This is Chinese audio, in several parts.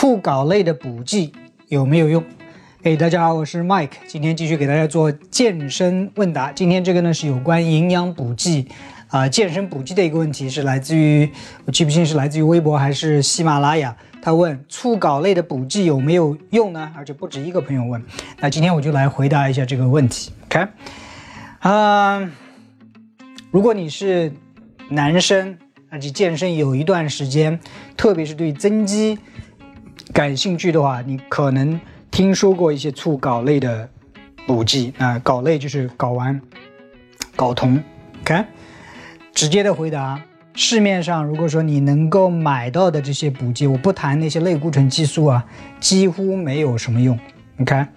促睾类的补剂有没有用？哎，大家好，我是 Mike，今天继续给大家做健身问答。今天这个呢是有关营养补剂啊，健身补剂的一个问题，是来自于我记不清是来自于微博还是喜马拉雅。他问促睾类的补剂有没有用呢？而且不止一个朋友问。那今天我就来回答一下这个问题。OK，啊，如果你是男生。而且健身有一段时间，特别是对增肌感兴趣的话，你可能听说过一些促睾类的补剂啊，睾类就是睾丸、睾酮。看，直接的回答，市面上如果说你能够买到的这些补剂，我不谈那些类固醇激素啊，几乎没有什么用。你看，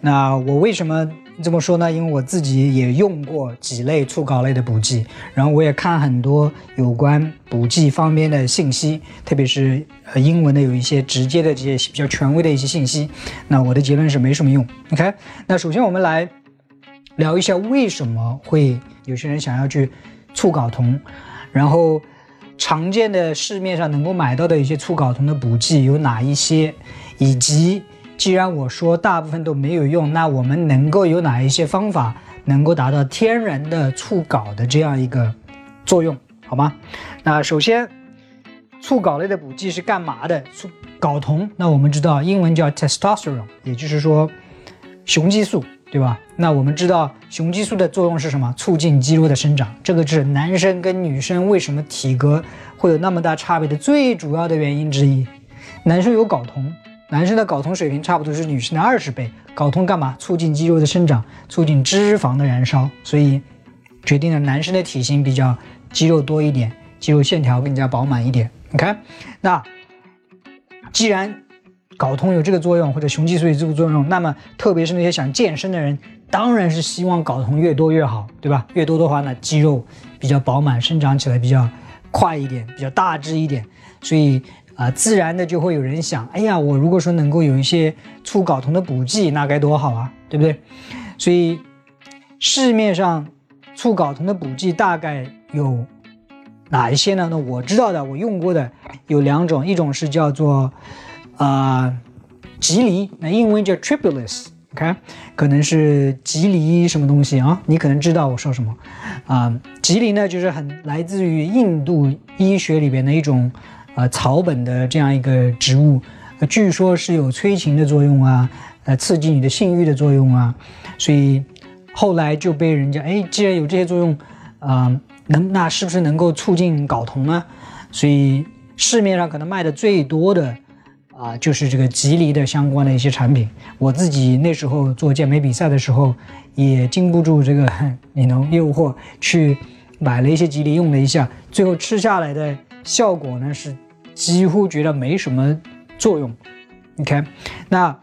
那我为什么？这么说呢，因为我自己也用过几类促睾类的补剂，然后我也看很多有关补剂方面的信息，特别是呃英文的有一些直接的这些比较权威的一些信息。那我的结论是没什么用。OK，那首先我们来聊一下为什么会有些人想要去促睾酮，然后常见的市面上能够买到的一些促睾酮的补剂有哪一些，以及。既然我说大部分都没有用，那我们能够有哪一些方法能够达到天然的促睾的这样一个作用，好吗？那首先，促睾类的补剂是干嘛的？促睾酮，那我们知道英文叫 testosterone，也就是说雄激素，对吧？那我们知道雄激素的作用是什么？促进肌肉的生长。这个是男生跟女生为什么体格会有那么大差别的最主要的原因之一。男生有睾酮。男生的睾酮水平差不多是女生的二十倍。睾酮干嘛？促进肌肉的生长，促进脂肪的燃烧，所以决定了男生的体型比较肌肉多一点，肌肉线条更加饱满一点。你看，那既然睾酮有这个作用，或者雄激素有这个作用，那么特别是那些想健身的人，当然是希望睾酮越多越好，对吧？越多的话呢，肌肉比较饱满，生长起来比较快一点，比较大只一点，所以。啊，自然的就会有人想，哎呀，我如果说能够有一些促睾酮的补剂，那该多好啊，对不对？所以市面上促睾酮的补剂大概有哪一些呢？那我知道的，我用过的有两种，一种是叫做啊吉梨，那英文叫 Triplus，OK，可能是吉梨什么东西啊？你可能知道我说什么啊？吉梨呢，就是很来自于印度医学里边的一种。呃，草本的这样一个植物，据说是有催情的作用啊，呃，刺激你的性欲的作用啊，所以后来就被人家哎，既然有这些作用，啊，能那是不是能够促进睾酮呢？所以市面上可能卖的最多的啊，就是这个吉梨的相关的一些产品。我自己那时候做健美比赛的时候，也经不住这个 你能诱惑，去买了一些吉梨用了一下，最后吃下来的。效果呢是几乎觉得没什么作用，OK，那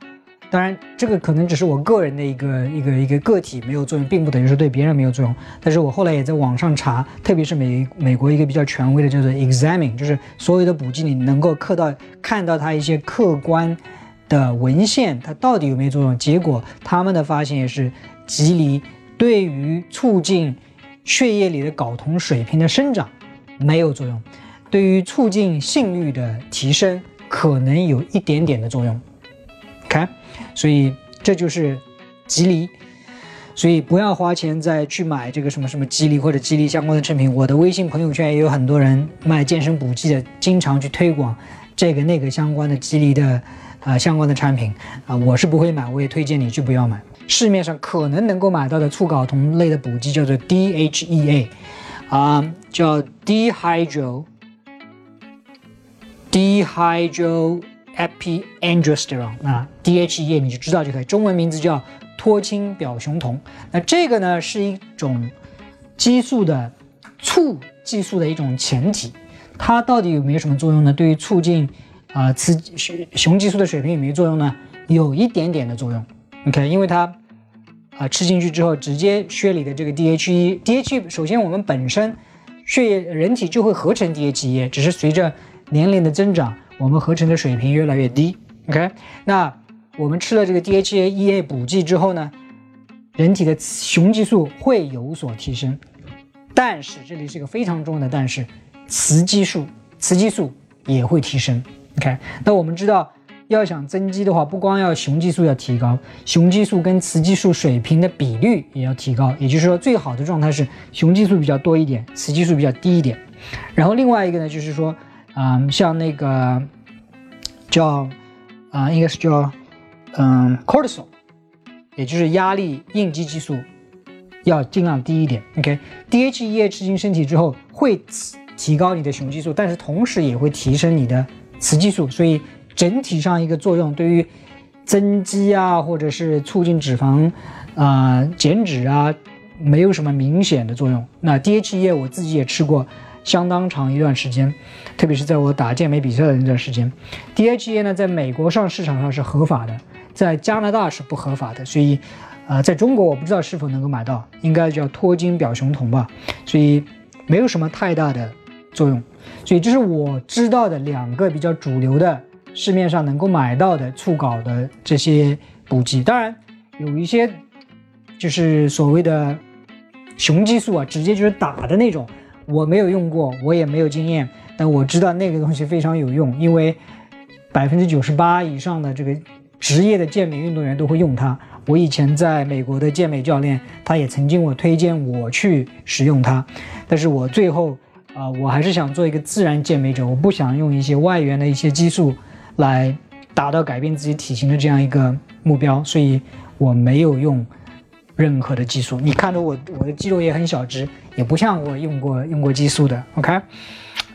当然这个可能只是我个人的一个一个一个个体没有作用，并不等于说对别人没有作用。但是我后来也在网上查，特别是美美国一个比较权威的叫做 Examine，就是所有的补剂你能够刻到看到它一些客观的文献，它到底有没有作用？结果他们的发现也是，吉梨对于促进血液里的睾酮水平的生长没有作用。对于促进性欲的提升，可能有一点点的作用。看，所以这就是吉利，所以不要花钱再去买这个什么什么吉利或者吉利相关的产品。我的微信朋友圈也有很多人卖健身补剂的，经常去推广这个那个相关的吉利的啊相关的产品啊，我是不会买，我也推荐你去不要买。市面上可能能够买到的促睾酮类的补剂叫做 DHEA，啊，叫 Dehydro。Dehydroepiandrosterone 啊，DHEA 你就知道就可以，中文名字叫脱氢表雄酮。那这个呢是一种激素的促激素的一种前体，它到底有没有什么作用呢？对于促进啊雌雄激素的水平有没有作用呢？有一点点的作用。OK，因为它啊吃进去之后，直接血里的这个 DHE，DHE 首先我们本身血液人体就会合成 DHE，只是随着年龄的增长，我们合成的水平越来越低。OK，那我们吃了这个 DHA、EA 补剂之后呢，人体的雄激素会有所提升，但是这里是一个非常重要的但是，雌激素雌激素也会提升。OK，那我们知道要想增肌的话，不光要雄激素要提高，雄激素跟雌激素水平的比率也要提高。也就是说，最好的状态是雄激素比较多一点，雌激素比较低一点。然后另外一个呢，就是说，嗯，像那个叫啊，应该是叫嗯，cortisol，也就是压力应激激素，要尽量低一点。OK，DHEA 吃进身体之后会提高你的雄激素，但是同时也会提升你的雌激素，所以。整体上一个作用，对于增肌啊，或者是促进脂肪啊减脂啊，没有什么明显的作用。那 DHEA 我自己也吃过相当长一段时间，特别是在我打健美比赛的那段时间。DHA 呢，在美国上市场上是合法的，在加拿大是不合法的，所以呃，在中国我不知道是否能够买到，应该叫脱精表雄酮吧，所以没有什么太大的作用。所以这是我知道的两个比较主流的。市面上能够买到的促睾的这些补剂，当然有一些就是所谓的雄激素啊，直接就是打的那种，我没有用过，我也没有经验，但我知道那个东西非常有用，因为百分之九十八以上的这个职业的健美运动员都会用它。我以前在美国的健美教练，他也曾经我推荐我去使用它，但是我最后啊，我还是想做一个自然健美者，我不想用一些外源的一些激素。来达到改变自己体型的这样一个目标，所以我没有用任何的激素。你看着我，我的肌肉也很小只，也不像我用过用过激素的。OK，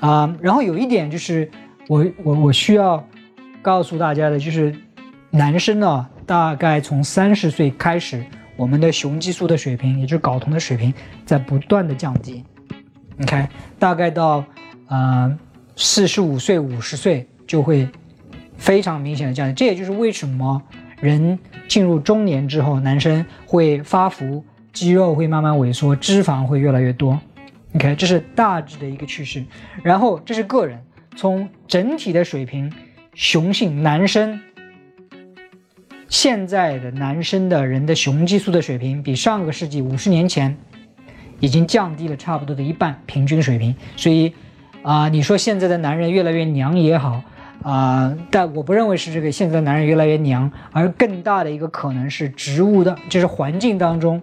啊，然后有一点就是，我我我需要告诉大家的就是，男生呢，大概从三十岁开始，我们的雄激素的水平，也就是睾酮的水平，在不断的降低。OK，大概到呃四十五岁、五十岁就会。非常明显的降低，这也就是为什么人进入中年之后，男生会发福，肌肉会慢慢萎缩，脂肪会越来越多。OK，这是大致的一个趋势。然后这是个人从整体的水平，雄性男生现在的男生的人的雄激素的水平，比上个世纪五十年前已经降低了差不多的一半平均水平。所以啊，你说现在的男人越来越娘也好。啊，但我不认为是这个现在的男人越来越娘，而更大的一个可能是植物的，就是环境当中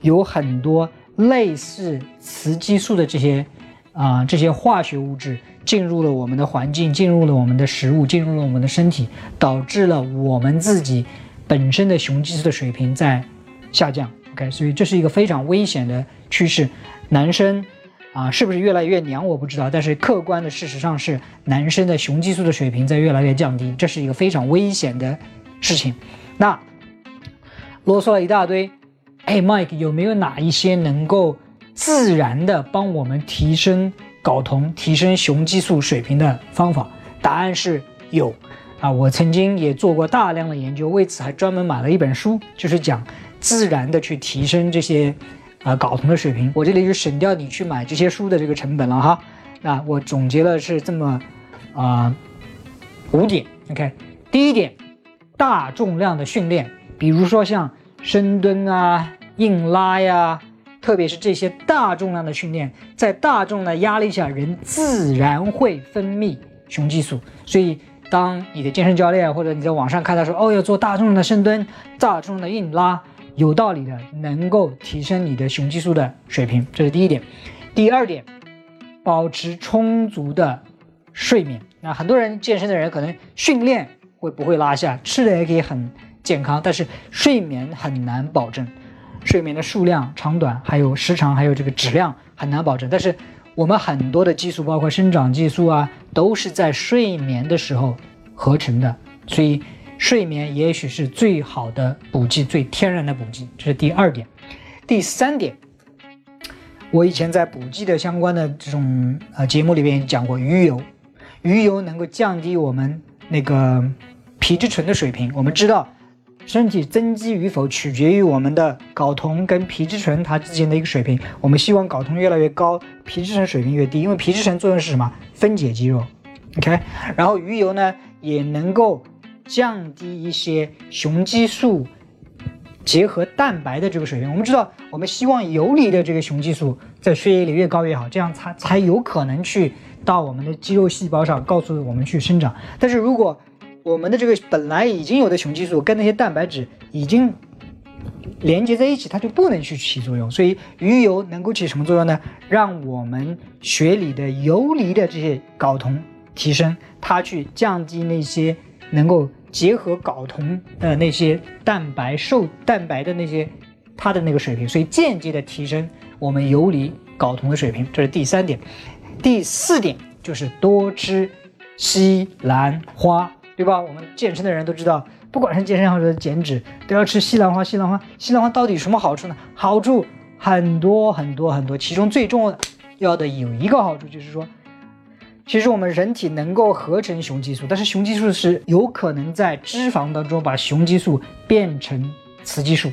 有很多类似雌激素的这些啊这些化学物质进入了我们的环境，进入了我们的食物，进入了我们的身体，导致了我们自己本身的雄激素的水平在下降。OK，所以这是一个非常危险的趋势，男生。啊，是不是越来越娘？我不知道，但是客观的事实上是，男生的雄激素的水平在越来越降低，这是一个非常危险的事情。那啰嗦了一大堆，哎，Mike 有没有哪一些能够自然的帮我们提升睾酮、提升雄激素水平的方法？答案是有啊，我曾经也做过大量的研究，为此还专门买了一本书，就是讲自然的去提升这些。啊，睾酮的水平，我这里就省掉你去买这些书的这个成本了哈。那我总结了是这么啊五点，OK。第一点，大重量的训练，比如说像深蹲啊、硬拉呀，特别是这些大重量的训练，在大重量压力下，人自然会分泌雄激素。所以，当你的健身教练或者你在网上看到说，哦，要做大重量的深蹲、大重量的硬拉。有道理的，能够提升你的雄激素的水平，这是第一点。第二点，保持充足的睡眠。那很多人健身的人可能训练会不会拉下，吃的也可以很健康，但是睡眠很难保证。睡眠的数量、长短，还有时长，还有这个质量很难保证。但是我们很多的激素，包括生长激素啊，都是在睡眠的时候合成的，所以。睡眠也许是最好的补剂，最天然的补剂，这是第二点。第三点，我以前在补剂的相关的这种呃节目里边讲过，鱼油，鱼油能够降低我们那个皮质醇的水平。我们知道，身体增肌与否取决于我们的睾酮跟皮质醇它之间的一个水平。我们希望睾酮越来越高，皮质醇水平越低，因为皮质醇作用是什么？分解肌肉。OK，然后鱼油呢也能够。降低一些雄激素结合蛋白的这个水平。我们知道，我们希望游离的这个雄激素在血液里越高越好，这样才才有可能去到我们的肌肉细胞上，告诉我们去生长。但是如果我们的这个本来已经有的雄激素跟那些蛋白质已经连接在一起，它就不能去起作用。所以鱼油能够起什么作用呢？让我们血里的游离的这些睾酮提升，它去降低那些能够结合睾酮的那些蛋白受蛋白的那些它的那个水平，所以间接的提升我们游离睾酮的水平。这是第三点。第四点就是多吃西兰花。对吧？我们健身的人都知道，不管是健身还是减脂，都要吃西兰花。西兰花，西兰花到底什么好处呢？好处很多很多很多，其中最重要的有一个好处就是说，其实我们人体能够合成雄激素，但是雄激素是有可能在脂肪当中把雄激素变成雌激素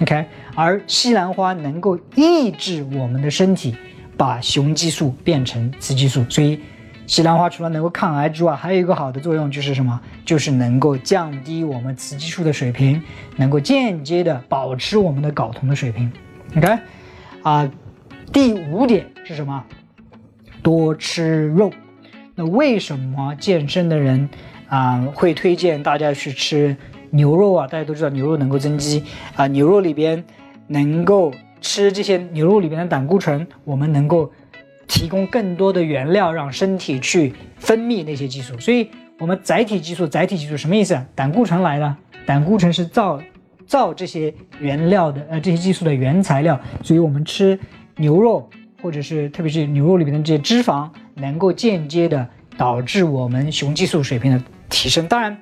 ，OK？而西兰花能够抑制我们的身体把雄激素变成雌激素，所以。西兰花除了能够抗癌之外，还有一个好的作用就是什么？就是能够降低我们雌激素的水平，能够间接的保持我们的睾酮的水平。OK，啊，第五点是什么？多吃肉。那为什么健身的人啊会推荐大家去吃牛肉啊？大家都知道牛肉能够增肌啊，牛肉里边能够吃这些牛肉里边的胆固醇，我们能够。提供更多的原料，让身体去分泌那些激素。所以，我们载体激素，载体激素什么意思？胆固醇来了，胆固醇是造造这些原料的，呃，这些激素的原材料。所以我们吃牛肉，或者是特别是牛肉里面的这些脂肪，能够间接的导致我们雄激素水平的提升。当然，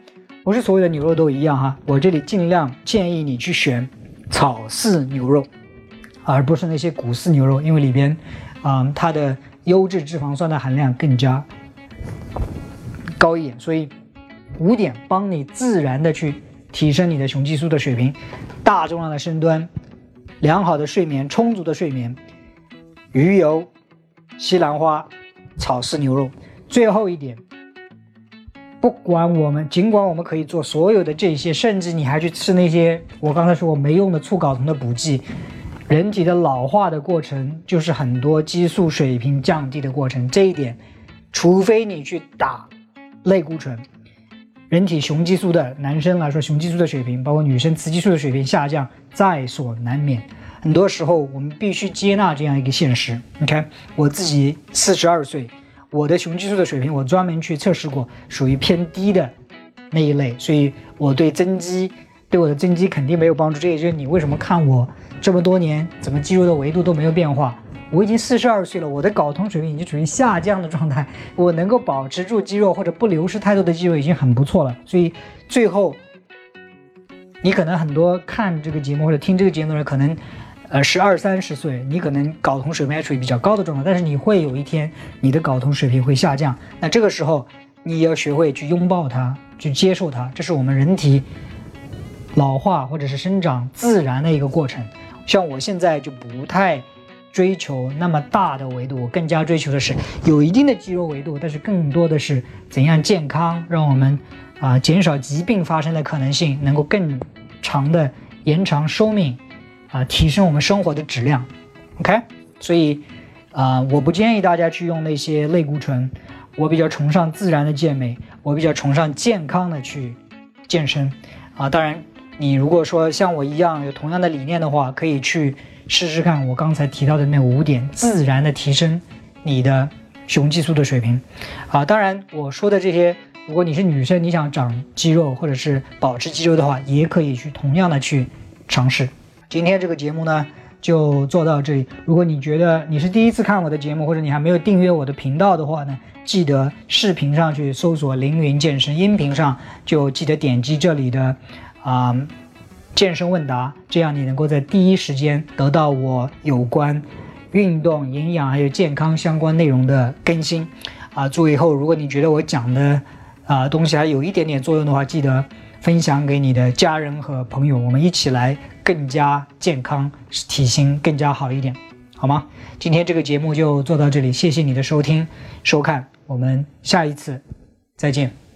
不是所有的牛肉都一样哈。我这里尽量建议你去选草饲牛肉，而不是那些谷饲牛肉，因为里边。啊，它的优质脂肪酸的含量更加高一点，所以五点帮你自然的去提升你的雄激素的水平，大重量的深蹲，良好的睡眠，充足的睡眠，鱼油、西兰花、草饲牛肉。最后一点，不管我们，尽管我们可以做所有的这些，甚至你还去吃那些我刚才说我没用的促睾酮的补剂。人体的老化的过程就是很多激素水平降低的过程，这一点，除非你去打类固醇，人体雄激素的男生来说，雄激素的水平，包括女生雌激素的水平下降在所难免。很多时候我们必须接纳这样一个现实。你看我自己四十二岁，我的雄激素的水平我专门去测试过，属于偏低的那一类，所以我对增肌对我的增肌肯定没有帮助。这也就是你为什么看我。这么多年，怎么肌肉的维度都没有变化？我已经四十二岁了，我的睾酮水平已经处于下降的状态。我能够保持住肌肉或者不流失太多的肌肉已经很不错了。所以最后，你可能很多看这个节目或者听这个节目的人，可能呃是二三十岁，你可能睾酮水平还处于比较高的状态，但是你会有一天你的睾酮水平会下降。那这个时候，你要学会去拥抱它，去接受它，这是我们人体老化或者是生长自然的一个过程。像我现在就不太追求那么大的维度，我更加追求的是有一定的肌肉维度，但是更多的是怎样健康，让我们啊减少疾病发生的可能性，能够更长的延长寿命，啊提升我们生活的质量。OK，所以啊我不建议大家去用那些类固醇，我比较崇尚自然的健美，我比较崇尚健康的去健身啊，当然。你如果说像我一样有同样的理念的话，可以去试试看我刚才提到的那五点，自然的提升你的雄激素的水平。啊，当然我说的这些，如果你是女生，你想长肌肉或者是保持肌肉的话，也可以去同样的去尝试。今天这个节目呢就做到这里。如果你觉得你是第一次看我的节目，或者你还没有订阅我的频道的话呢，记得视频上去搜索凌云健身，音频上就记得点击这里的。啊，健身问答，这样你能够在第一时间得到我有关运动、营养还有健康相关内容的更新。啊，最后，如果你觉得我讲的啊东西还有一点点作用的话，记得分享给你的家人和朋友，我们一起来更加健康，体型更加好一点，好吗？今天这个节目就做到这里，谢谢你的收听、收看，我们下一次再见。